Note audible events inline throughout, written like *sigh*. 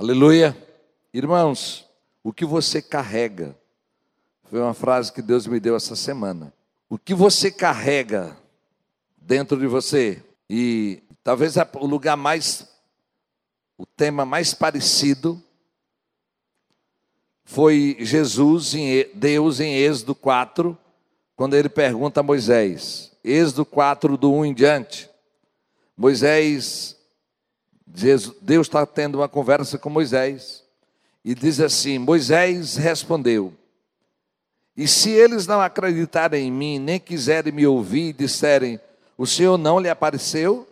Aleluia. Irmãos, o que você carrega foi uma frase que Deus me deu essa semana. O que você carrega dentro de você e talvez o lugar mais o tema mais parecido foi Jesus em Deus em Êxodo 4, quando ele pergunta a Moisés, Êxodo 4 do 1 em diante. Moisés Deus está tendo uma conversa com Moisés e diz assim: Moisés respondeu: E se eles não acreditarem em mim, nem quiserem me ouvir e disserem: O Senhor não lhe apareceu?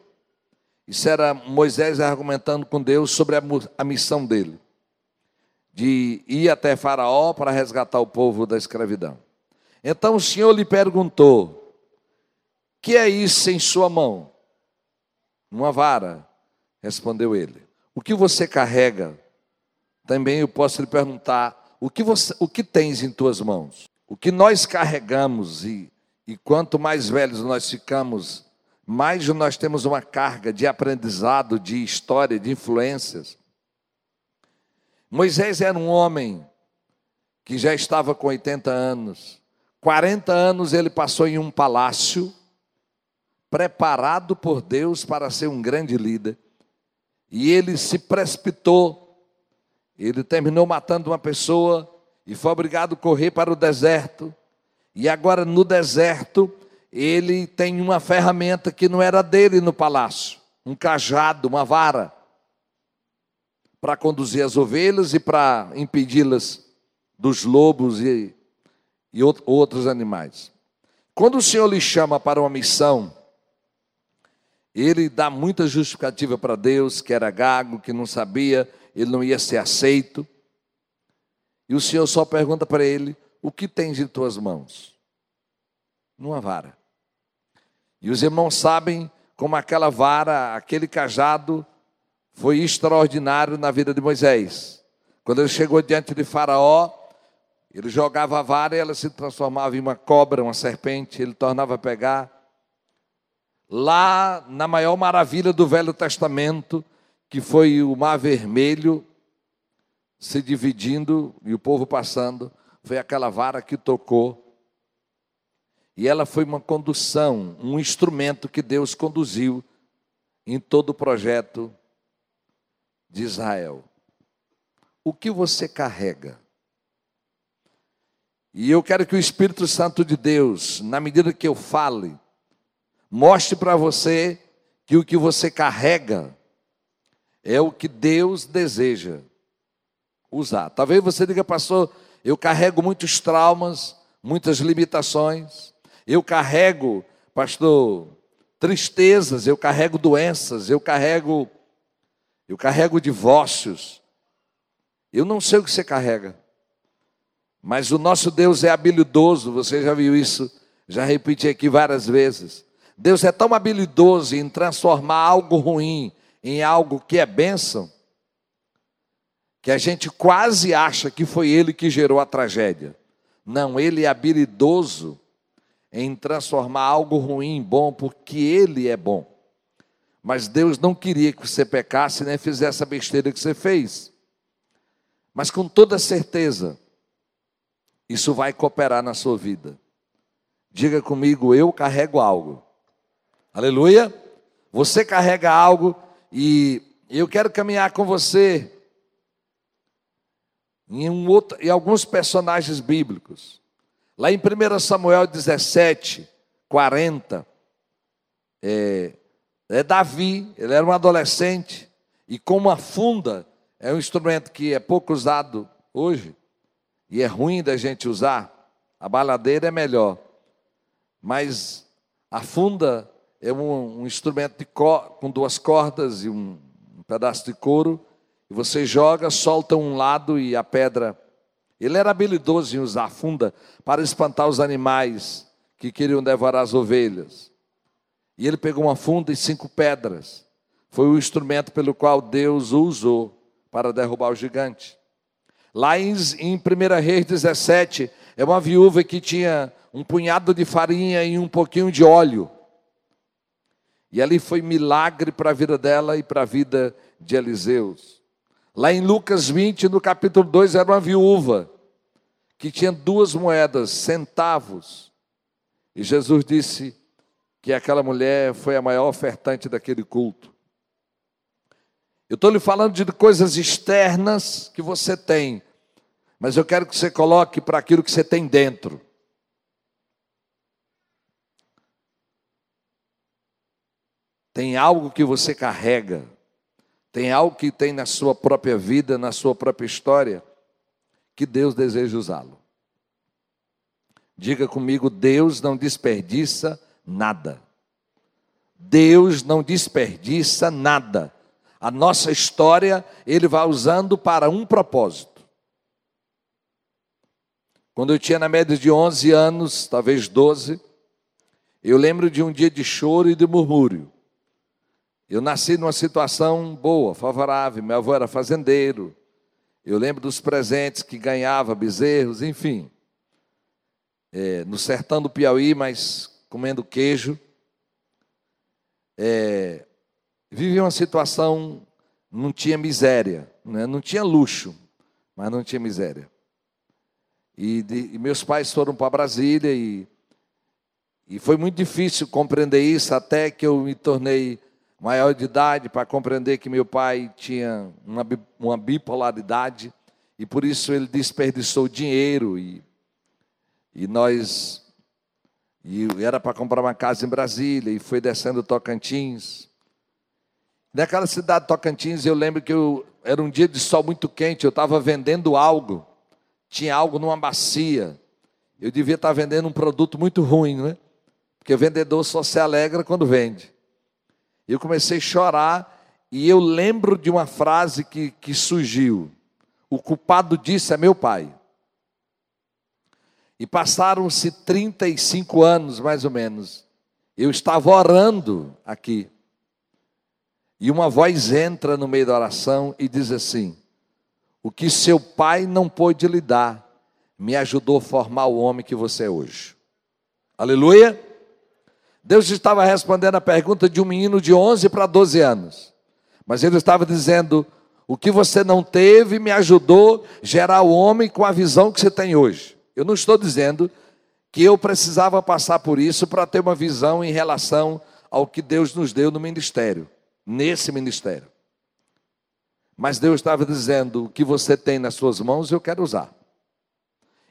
Isso era Moisés argumentando com Deus sobre a, missão dele, de ir até Faraó para resgatar o povo da escravidão. Então o Senhor lhe perguntou: Que é isso em sua mão? Uma vara. Respondeu ele. O que você carrega? Também eu posso lhe perguntar: o que, você, o que tens em tuas mãos? O que nós carregamos e, e quanto mais velhos nós ficamos, mais nós temos uma carga de aprendizado, de história, de influências. Moisés era um homem que já estava com 80 anos. 40 anos ele passou em um palácio, preparado por Deus para ser um grande líder. E ele se precipitou, ele terminou matando uma pessoa e foi obrigado a correr para o deserto. E agora no deserto, ele tem uma ferramenta que não era dele no palácio, um cajado, uma vara, para conduzir as ovelhas e para impedi-las dos lobos e, e outros animais. Quando o Senhor lhe chama para uma missão, ele dá muita justificativa para Deus, que era gago, que não sabia, ele não ia ser aceito. E o Senhor só pergunta para ele: O que tens em tuas mãos? Numa vara. E os irmãos sabem como aquela vara, aquele cajado, foi extraordinário na vida de Moisés. Quando ele chegou diante de Faraó, ele jogava a vara e ela se transformava em uma cobra, uma serpente, ele tornava a pegar lá na maior maravilha do Velho Testamento, que foi o Mar Vermelho se dividindo e o povo passando, foi aquela vara que tocou. E ela foi uma condução, um instrumento que Deus conduziu em todo o projeto de Israel. O que você carrega? E eu quero que o Espírito Santo de Deus, na medida que eu fale, Mostre para você que o que você carrega é o que Deus deseja usar. Talvez você diga, pastor, eu carrego muitos traumas, muitas limitações. Eu carrego, pastor, tristezas, eu carrego doenças, eu carrego eu carrego divórcios. Eu não sei o que você carrega. Mas o nosso Deus é habilidoso, você já viu isso, já repeti aqui várias vezes. Deus é tão habilidoso em transformar algo ruim em algo que é bênção, que a gente quase acha que foi ele que gerou a tragédia. Não, ele é habilidoso em transformar algo ruim em bom, porque ele é bom. Mas Deus não queria que você pecasse nem fizesse a besteira que você fez. Mas com toda certeza, isso vai cooperar na sua vida. Diga comigo, eu carrego algo Aleluia. Você carrega algo e eu quero caminhar com você em, um outro, em alguns personagens bíblicos. Lá em 1 Samuel 17, 40, é, é Davi, ele era um adolescente, e com uma funda, é um instrumento que é pouco usado hoje, e é ruim da gente usar, a baladeira é melhor, mas a funda é um, um instrumento com duas cordas e um, um pedaço de couro, e você joga, solta um lado e a pedra. Ele era habilidoso em usar a funda para espantar os animais que queriam devorar as ovelhas. E ele pegou uma funda e cinco pedras. Foi o instrumento pelo qual Deus o usou para derrubar o gigante. Lá em, em 1 Reis 17, é uma viúva que tinha um punhado de farinha e um pouquinho de óleo. E ali foi milagre para a vida dela e para a vida de Eliseus. Lá em Lucas 20, no capítulo 2, era uma viúva que tinha duas moedas, centavos. E Jesus disse que aquela mulher foi a maior ofertante daquele culto. Eu estou lhe falando de coisas externas que você tem, mas eu quero que você coloque para aquilo que você tem dentro. Tem algo que você carrega, tem algo que tem na sua própria vida, na sua própria história, que Deus deseja usá-lo. Diga comigo: Deus não desperdiça nada. Deus não desperdiça nada. A nossa história ele vai usando para um propósito. Quando eu tinha na média de 11 anos, talvez 12, eu lembro de um dia de choro e de murmúrio. Eu nasci numa situação boa, favorável. Meu avô era fazendeiro. Eu lembro dos presentes que ganhava, bezerros, enfim. É, no sertão do Piauí, mas comendo queijo. É, vivia uma situação, não tinha miséria, né? não tinha luxo, mas não tinha miséria. E, de, e meus pais foram para Brasília e, e foi muito difícil compreender isso até que eu me tornei maior de idade para compreender que meu pai tinha uma, uma bipolaridade e por isso ele desperdiçou dinheiro e, e nós e era para comprar uma casa em Brasília e foi descendo Tocantins. Naquela cidade de Tocantins eu lembro que eu, era um dia de sol muito quente, eu estava vendendo algo, tinha algo numa bacia. Eu devia estar vendendo um produto muito ruim, né? Porque o vendedor só se alegra quando vende. Eu comecei a chorar e eu lembro de uma frase que, que surgiu: O culpado disso é meu pai. E passaram-se 35 anos, mais ou menos. Eu estava orando aqui. E uma voz entra no meio da oração e diz assim: O que seu pai não pôde lhe dar, me ajudou a formar o homem que você é hoje. Aleluia! Deus estava respondendo a pergunta de um menino de 11 para 12 anos. Mas ele estava dizendo: o que você não teve me ajudou a gerar o homem com a visão que você tem hoje. Eu não estou dizendo que eu precisava passar por isso para ter uma visão em relação ao que Deus nos deu no ministério, nesse ministério. Mas Deus estava dizendo: o que você tem nas suas mãos eu quero usar.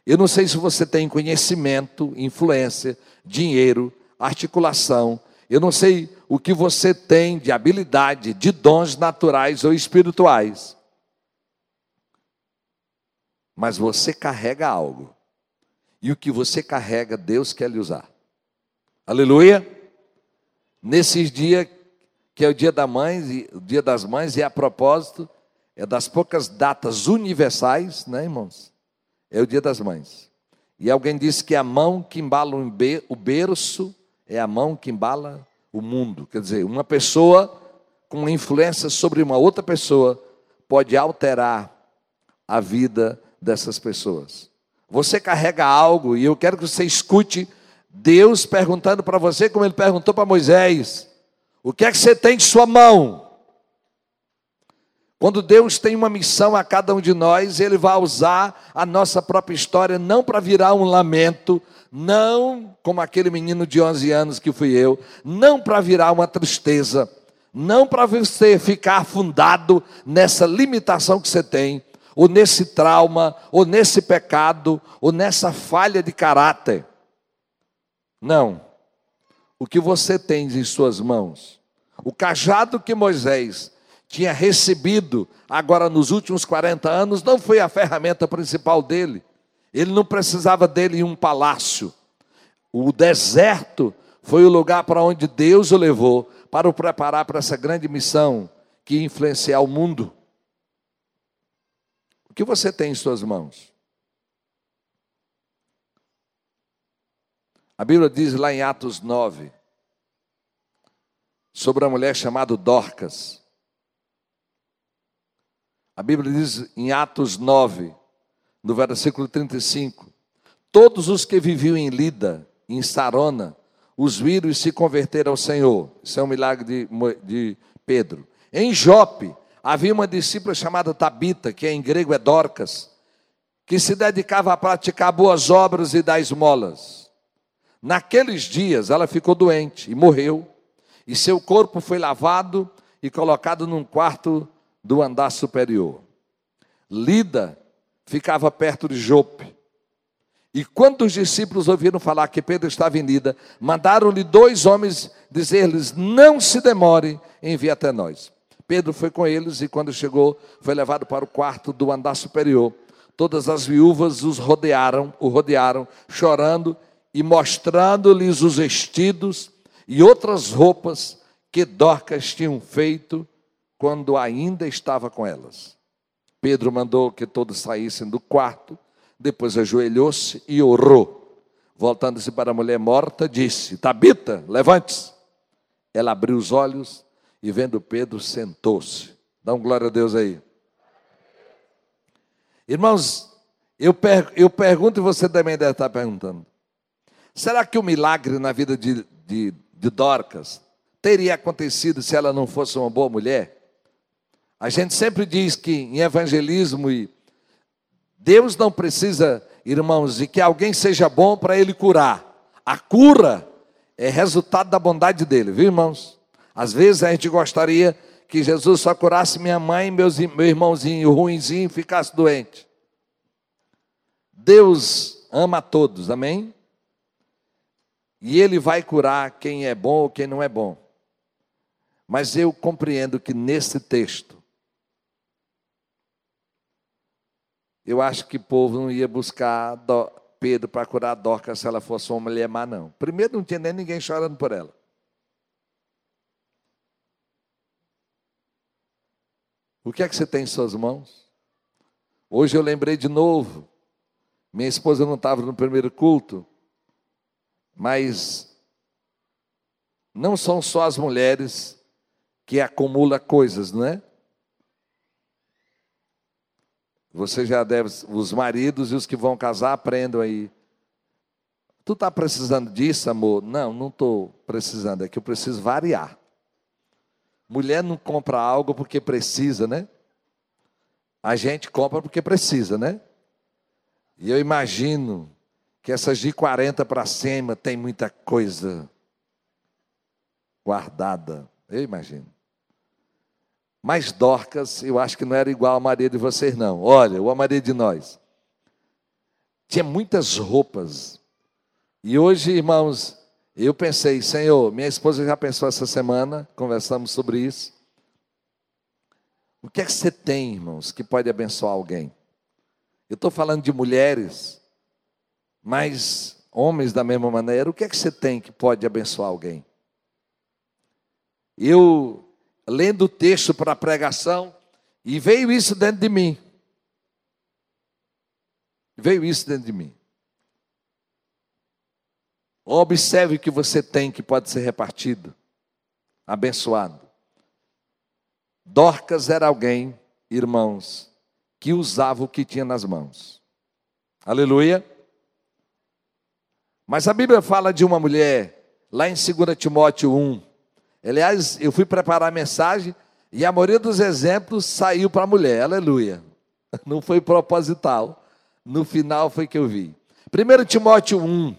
Eu não sei se você tem conhecimento, influência, dinheiro, articulação. Eu não sei o que você tem de habilidade, de dons naturais ou espirituais. Mas você carrega algo. E o que você carrega, Deus quer lhe usar. Aleluia! Nesses dias, que é o dia da mãe, o dia das mães, e a propósito, é das poucas datas universais, né, irmãos? É o dia das mães. E alguém disse que a mão que embala o berço é a mão que embala o mundo. Quer dizer, uma pessoa com influência sobre uma outra pessoa pode alterar a vida dessas pessoas. Você carrega algo e eu quero que você escute Deus perguntando para você, como ele perguntou para Moisés: O que é que você tem de sua mão? Quando Deus tem uma missão a cada um de nós, Ele vai usar a nossa própria história não para virar um lamento, não como aquele menino de 11 anos que fui eu, não para virar uma tristeza, não para você ficar afundado nessa limitação que você tem, ou nesse trauma, ou nesse pecado, ou nessa falha de caráter. Não. O que você tem em suas mãos, o cajado que Moisés tinha recebido agora nos últimos 40 anos, não foi a ferramenta principal dele. Ele não precisava dele em um palácio. O deserto foi o lugar para onde Deus o levou para o preparar para essa grande missão que ia influenciar o mundo. O que você tem em suas mãos? A Bíblia diz lá em Atos 9 sobre a mulher chamada Dorcas. A Bíblia diz em Atos 9, no versículo 35: Todos os que viviam em Lida, em Sarona, os viram e se converteram ao Senhor. Isso é um milagre de, de Pedro. Em Jope, havia uma discípula chamada Tabita, que em grego é Dorcas, que se dedicava a praticar boas obras e dar esmolas. Naqueles dias ela ficou doente e morreu, e seu corpo foi lavado e colocado num quarto do andar superior. Lida ficava perto de Jope. E quando os discípulos ouviram falar que Pedro estava em Lida, mandaram-lhe dois homens dizer-lhes: Não se demore, envie até nós. Pedro foi com eles e, quando chegou, foi levado para o quarto do andar superior. Todas as viúvas os rodearam, o rodearam, chorando e mostrando-lhes os vestidos e outras roupas que Dorcas tinham feito quando ainda estava com elas. Pedro mandou que todos saíssem do quarto, depois ajoelhou-se e orou. Voltando-se para a mulher morta, disse: Tabita, levante-se. Ela abriu os olhos e, vendo Pedro, sentou-se. Dá um glória a Deus aí. Irmãos, eu, per eu pergunto e você também deve estar perguntando: será que o milagre na vida de, de, de Dorcas teria acontecido se ela não fosse uma boa mulher? A gente sempre diz que em evangelismo e Deus não precisa, irmãos, de que alguém seja bom para ele curar. A cura é resultado da bondade dele, viu, irmãos? Às vezes a gente gostaria que Jesus só curasse minha mãe e meus, meu irmãozinho ruinzinho ficasse doente. Deus ama a todos, amém? E Ele vai curar quem é bom ou quem não é bom. Mas eu compreendo que nesse texto, eu acho que o povo não ia buscar Pedro para curar Dorcas se ela fosse uma mulher má, não. Primeiro, não tinha nem ninguém chorando por ela. O que é que você tem em suas mãos? Hoje eu lembrei de novo. Minha esposa não estava no primeiro culto, mas não são só as mulheres que acumulam coisas, não é? Você já deve, os maridos e os que vão casar aprendam aí. Tu está precisando disso, amor? Não, não estou precisando, é que eu preciso variar. Mulher não compra algo porque precisa, né? A gente compra porque precisa, né? E eu imagino que essas de 40 para cima tem muita coisa guardada. Eu imagino. Mas Dorcas, eu acho que não era igual a Maria de vocês, não. Olha, ou a Maria de nós. Tinha muitas roupas. E hoje, irmãos, eu pensei, Senhor, minha esposa já pensou essa semana, conversamos sobre isso. O que é que você tem, irmãos, que pode abençoar alguém? Eu estou falando de mulheres, mas homens da mesma maneira. O que é que você tem que pode abençoar alguém? Eu, lendo o texto para a pregação, e veio isso dentro de mim. Veio isso dentro de mim. Observe o que você tem que pode ser repartido, abençoado. Dorcas era alguém, irmãos, que usava o que tinha nas mãos. Aleluia. Mas a Bíblia fala de uma mulher, lá em 2 Timóteo 1. Aliás, eu fui preparar a mensagem e a maioria dos exemplos saiu para a mulher. Aleluia. *laughs* Não foi proposital. No final foi que eu vi. 1 Timóteo 1,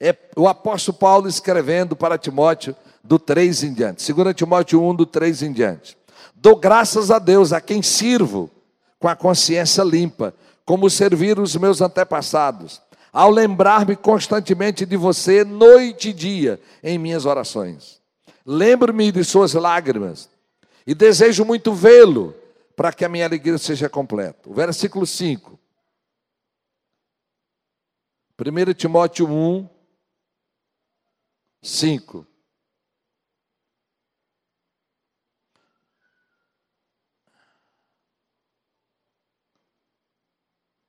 é o apóstolo Paulo escrevendo para Timóteo do 3 em diante. 2 Timóteo 1, do 3 em diante. Dou graças a Deus a quem sirvo com a consciência limpa, como servir os meus antepassados, ao lembrar-me constantemente de você, noite e dia, em minhas orações. Lembro-me de suas lágrimas e desejo muito vê-lo, para que a minha alegria seja completa. O versículo 5. 1 Timóteo 1, 5.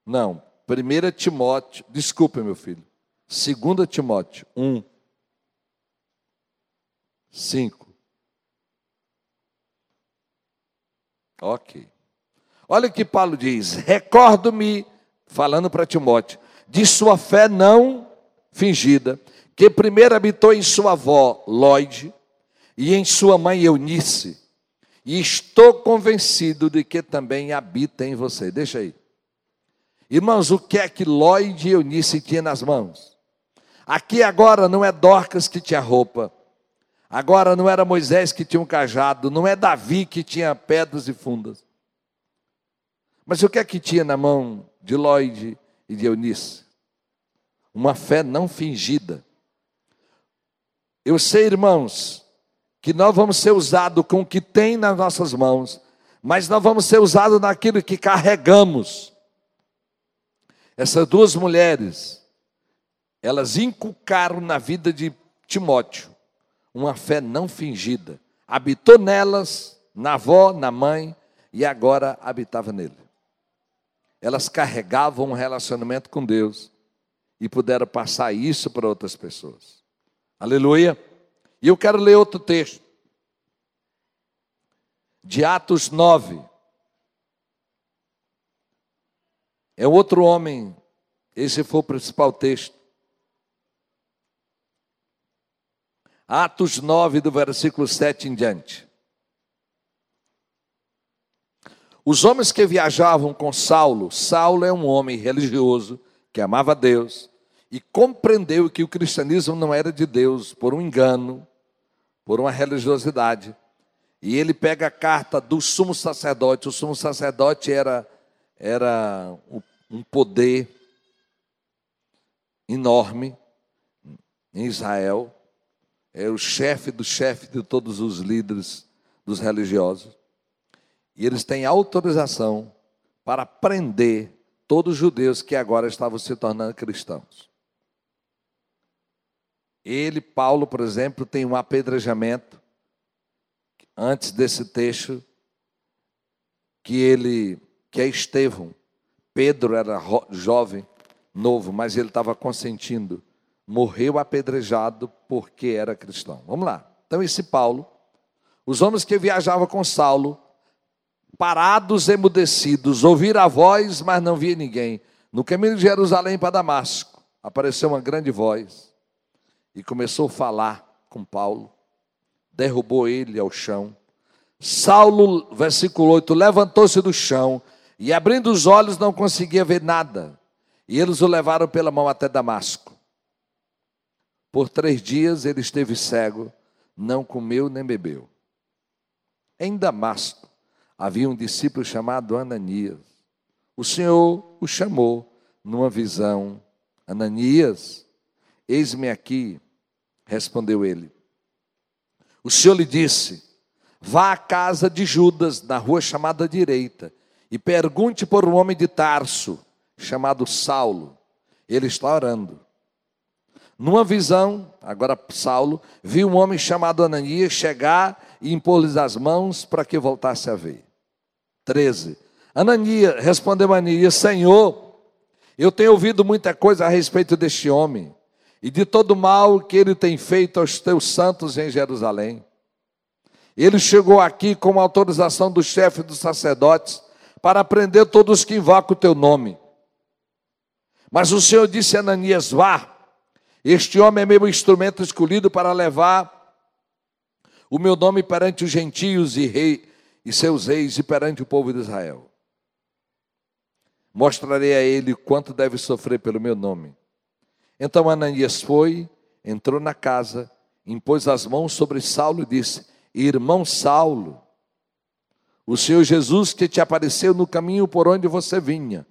Não, 1 Timóteo, desculpe meu filho. 2 Timóteo 1, 5. Ok. Olha o que Paulo diz: Recordo-me, falando para Timóteo, de sua fé não fingida, que primeiro habitou em sua avó Lloyd e em sua mãe Eunice, e estou convencido de que também habita em você. Deixa aí. Irmãos, o que é que Lloyd e Eunice tinham nas mãos? Aqui agora não é Dorcas que tinha roupa, agora não era Moisés que tinha um cajado, não é Davi que tinha pedras e fundas. Mas o que é que tinha na mão de Lloyd e de Eunice? Uma fé não fingida. Eu sei, irmãos, que nós vamos ser usados com o que tem nas nossas mãos, mas nós vamos ser usados naquilo que carregamos. Essas duas mulheres, elas inculcaram na vida de Timóteo uma fé não fingida. Habitou nelas, na avó, na mãe, e agora habitava nele. Elas carregavam um relacionamento com Deus e puderam passar isso para outras pessoas. Aleluia. E eu quero ler outro texto. De Atos 9. É outro homem. Esse foi o principal texto. Atos 9, do versículo 7 em diante. Os homens que viajavam com Saulo, Saulo é um homem religioso que amava Deus e compreendeu que o cristianismo não era de Deus por um engano, por uma religiosidade. E ele pega a carta do sumo sacerdote. O sumo sacerdote era, era um poder enorme em Israel. Era o chefe do chefe de todos os líderes dos religiosos. E eles têm autorização para prender todos os judeus que agora estavam se tornando cristãos. Ele, Paulo, por exemplo, tem um apedrejamento antes desse texto que ele, que é Estevão. Pedro era jovem, novo, mas ele estava consentindo. Morreu apedrejado porque era cristão. Vamos lá. Então esse Paulo, os homens que viajavam com Saulo, parados, emudecidos, ouviram a voz, mas não via ninguém. No caminho de Jerusalém para Damasco, apareceu uma grande voz e começou a falar com Paulo, derrubou ele ao chão. Saulo, versículo 8, levantou-se do chão e abrindo os olhos não conseguia ver nada. E eles o levaram pela mão até Damasco. Por três dias ele esteve cego, não comeu nem bebeu. Em Damasco havia um discípulo chamado Ananias. O Senhor o chamou numa visão. Ananias, eis-me aqui. Respondeu ele. O Senhor lhe disse: Vá à casa de Judas, na rua chamada direita, e pergunte por um homem de Tarso, chamado Saulo. Ele está orando. Numa visão, agora Saulo, viu um homem chamado Ananias chegar e impor-lhes as mãos para que voltasse a ver. 13. Ananias, respondeu Ananias, Senhor, eu tenho ouvido muita coisa a respeito deste homem e de todo o mal que ele tem feito aos teus santos em Jerusalém. Ele chegou aqui com autorização do chefe dos sacerdotes para prender todos que invocam o teu nome. Mas o Senhor disse a Ananias: Vá, este homem é meu instrumento escolhido para levar o meu nome perante os gentios e, rei, e seus reis e perante o povo de Israel. Mostrarei a ele quanto deve sofrer pelo meu nome. Então Ananias foi, entrou na casa, impôs as mãos sobre Saulo e disse: Irmão Saulo, o Senhor Jesus que te apareceu no caminho por onde você vinha,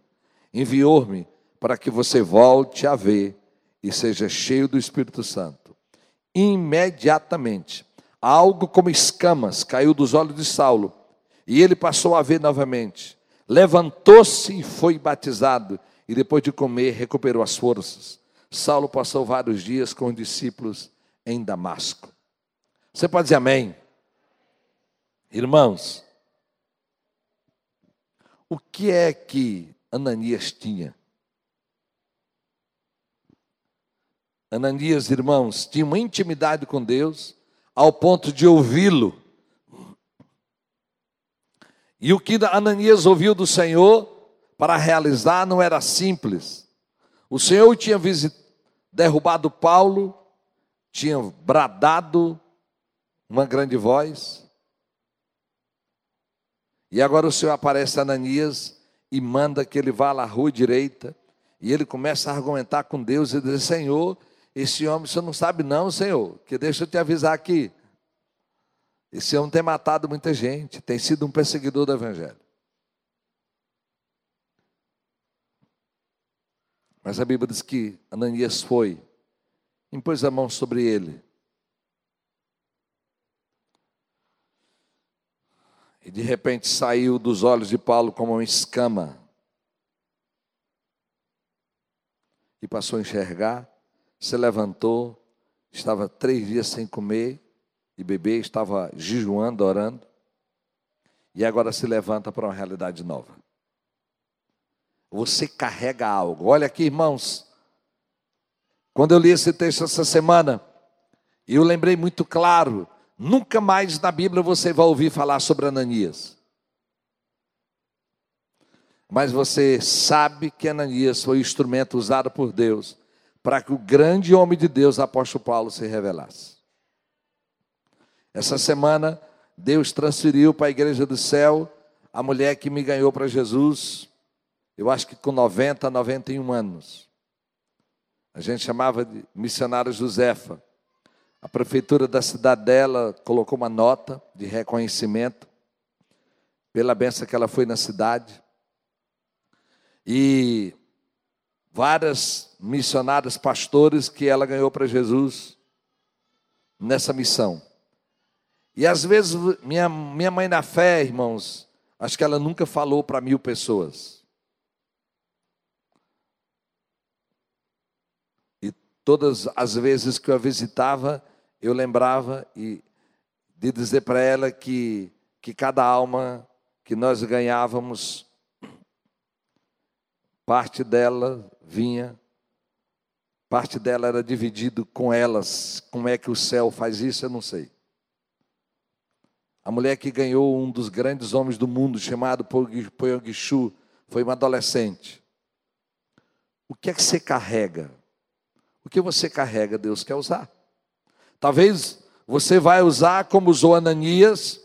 enviou-me para que você volte a ver e seja cheio do Espírito Santo. Imediatamente, algo como escamas caiu dos olhos de Saulo e ele passou a ver novamente. Levantou-se e foi batizado, e depois de comer, recuperou as forças. Saulo passou vários dias com os discípulos em Damasco. Você pode dizer amém? Irmãos, o que é que Ananias tinha? Ananias, irmãos, tinha uma intimidade com Deus ao ponto de ouvi-lo. E o que Ananias ouviu do Senhor para realizar não era simples. O Senhor tinha derrubado Paulo, tinha bradado uma grande voz, E agora o Senhor aparece a Ananias e manda que ele vá à rua direita. E ele começa a argumentar com Deus e diz: Senhor, esse homem, você não sabe, não, Senhor, que deixa eu te avisar aqui. Esse homem tem matado muita gente, tem sido um perseguidor do Evangelho. Mas a Bíblia diz que Ananias foi, impôs a mão sobre ele. E de repente saiu dos olhos de Paulo como uma escama. E passou a enxergar, se levantou, estava três dias sem comer e beber, estava jejuando, orando. E agora se levanta para uma realidade nova. Você carrega algo. Olha aqui, irmãos. Quando eu li esse texto essa semana, eu lembrei muito claro: nunca mais na Bíblia você vai ouvir falar sobre Ananias. Mas você sabe que Ananias foi o instrumento usado por Deus para que o grande homem de Deus, apóstolo Paulo, se revelasse. Essa semana, Deus transferiu para a igreja do céu a mulher que me ganhou para Jesus, eu acho que com 90, 91 anos. A gente chamava de missionária Josefa. A prefeitura da cidade dela colocou uma nota de reconhecimento pela benção que ela foi na cidade. E várias missionárias, pastores que ela ganhou para Jesus nessa missão. E às vezes, minha, minha mãe na fé, irmãos, acho que ela nunca falou para mil pessoas. Todas as vezes que eu a visitava, eu lembrava e de dizer para ela que, que cada alma que nós ganhávamos, parte dela vinha, parte dela era dividido com elas. Como é que o céu faz isso, eu não sei. A mulher que ganhou um dos grandes homens do mundo, chamado Poyongishu, foi uma adolescente. O que é que você carrega? O que você carrega, Deus quer usar. Talvez você vai usar como usou Ananias,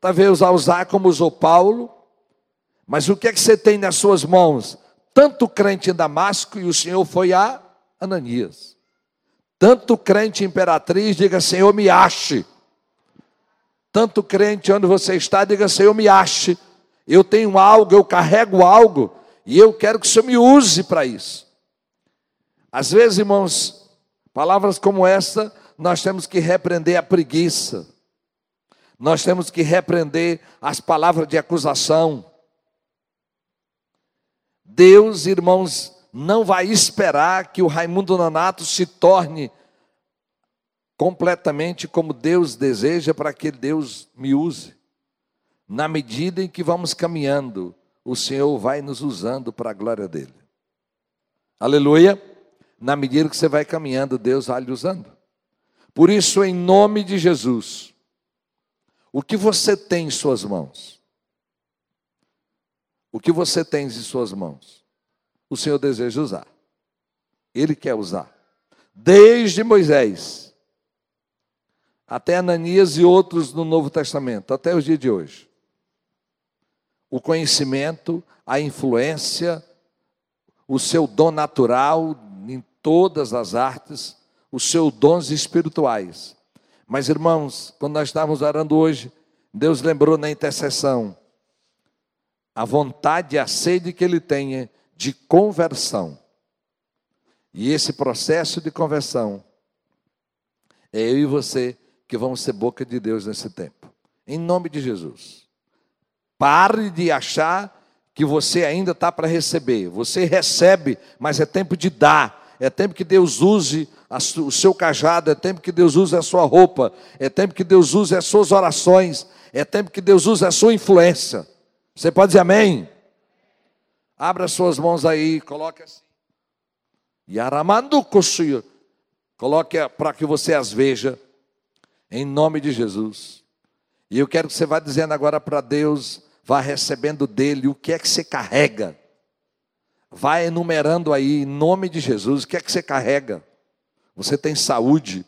talvez vai usar como usou Paulo, mas o que é que você tem nas suas mãos? Tanto crente em Damasco, e o Senhor foi a Ananias. Tanto crente imperatriz, diga Senhor, me ache. Tanto crente onde você está, diga Senhor, me ache. Eu tenho algo, eu carrego algo, e eu quero que o Senhor me use para isso. Às vezes, irmãos, palavras como essa, nós temos que repreender a preguiça, nós temos que repreender as palavras de acusação. Deus, irmãos, não vai esperar que o Raimundo Nonato se torne completamente como Deus deseja para que Deus me use. Na medida em que vamos caminhando, o Senhor vai nos usando para a glória dele. Aleluia na medida que você vai caminhando, Deus vai lhe usando. Por isso, em nome de Jesus, o que você tem em suas mãos? O que você tem em suas mãos? O Senhor deseja usar. Ele quer usar. Desde Moisés até Ananias e outros no Novo Testamento, até os dias de hoje. O conhecimento, a influência, o seu dom natural todas as artes, os seus dons espirituais. Mas, irmãos, quando nós estávamos orando hoje, Deus lembrou na intercessão a vontade e a sede que Ele tenha de conversão. E esse processo de conversão é eu e você que vamos ser boca de Deus nesse tempo. Em nome de Jesus. Pare de achar que você ainda está para receber. Você recebe, mas é tempo de dar é tempo que Deus use o seu cajado, é tempo que Deus use a sua roupa, é tempo que Deus use as suas orações, é tempo que Deus use a sua influência. Você pode dizer amém? Abra as suas mãos aí, coloque assim. Yaramando Koshuyo. Coloque para que você as veja, em nome de Jesus. E eu quero que você vá dizendo agora para Deus, vá recebendo dele o que é que você carrega. Vai enumerando aí, em nome de Jesus, o que é que você carrega? Você tem saúde?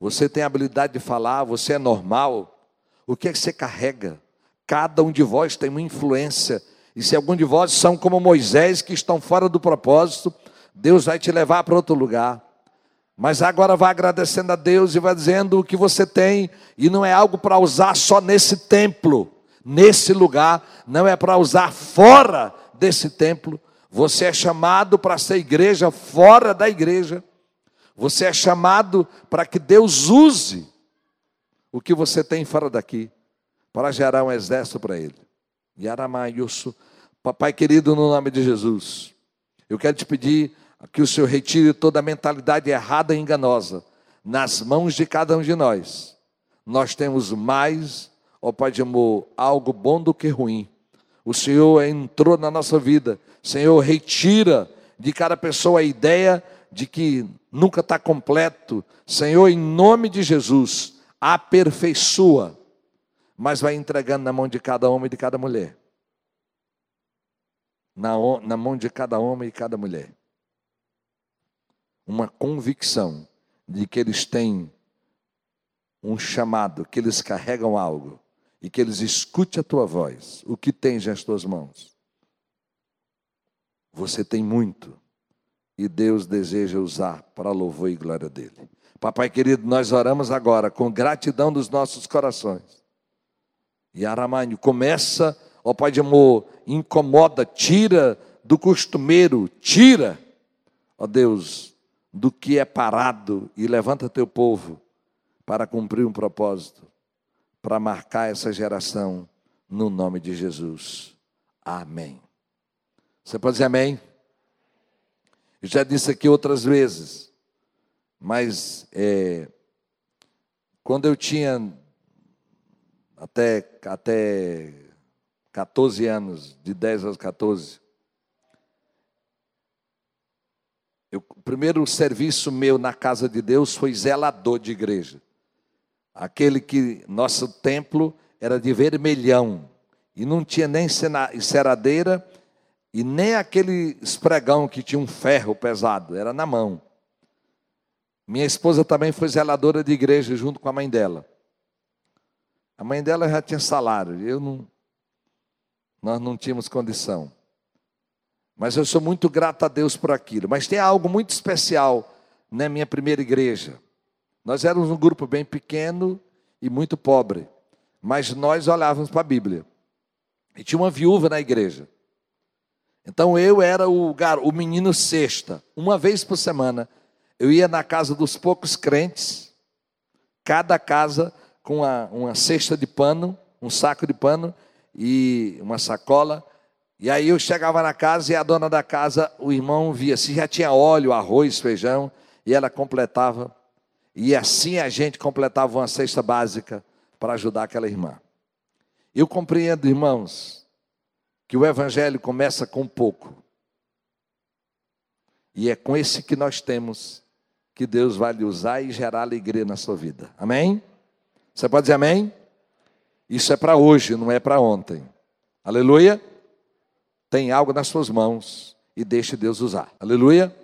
Você tem habilidade de falar? Você é normal? O que é que você carrega? Cada um de vós tem uma influência. E se algum de vós são como Moisés, que estão fora do propósito, Deus vai te levar para outro lugar. Mas agora vai agradecendo a Deus e vai dizendo o que você tem, e não é algo para usar só nesse templo, nesse lugar, não é para usar fora desse templo. Você é chamado para ser igreja fora da igreja. Você é chamado para que Deus use o que você tem fora daqui, para gerar um exército para Ele. Yaramaiusso, papai querido, no nome de Jesus, eu quero te pedir que o Senhor retire toda a mentalidade errada e enganosa nas mãos de cada um de nós. Nós temos mais, ó Pai de amor, algo bom do que ruim. O Senhor entrou na nossa vida. Senhor, retira de cada pessoa a ideia de que nunca está completo. Senhor, em nome de Jesus, aperfeiçoa, mas vai entregando na mão de cada homem e de cada mulher. Na, na mão de cada homem e cada mulher uma convicção de que eles têm um chamado, que eles carregam algo e que eles escute a tua voz, o que tens nas tuas mãos. Você tem muito e Deus deseja usar para louvor e glória dele. Papai querido, nós oramos agora com gratidão dos nossos corações. E Aramanho começa, ó Pai de amor, incomoda, tira do costumeiro, tira, ó Deus, do que é parado e levanta teu povo para cumprir um propósito, para marcar essa geração no nome de Jesus. Amém. Você pode dizer amém? Eu já disse aqui outras vezes, mas é, quando eu tinha até, até 14 anos, de 10 aos 14, Eu, o primeiro serviço meu na casa de Deus foi zelador de igreja. Aquele que nosso templo era de vermelhão e não tinha nem enceradeira e nem aquele espregão que tinha um ferro pesado, era na mão. Minha esposa também foi zeladora de igreja junto com a mãe dela. A mãe dela já tinha salário, eu não, nós não tínhamos condição. Mas eu sou muito grato a Deus por aquilo. Mas tem algo muito especial na minha primeira igreja. Nós éramos um grupo bem pequeno e muito pobre. Mas nós olhávamos para a Bíblia. E tinha uma viúva na igreja. Então eu era o, o menino sexta. Uma vez por semana eu ia na casa dos poucos crentes, cada casa com uma, uma cesta de pano, um saco de pano e uma sacola e aí eu chegava na casa e a dona da casa, o irmão via se já tinha óleo, arroz, feijão, e ela completava. E assim a gente completava uma cesta básica para ajudar aquela irmã. Eu compreendo, irmãos, que o evangelho começa com pouco. E é com esse que nós temos que Deus vai lhe usar e gerar alegria na sua vida. Amém? Você pode dizer amém? Isso é para hoje, não é para ontem. Aleluia tem algo nas suas mãos e deixe Deus usar. Aleluia.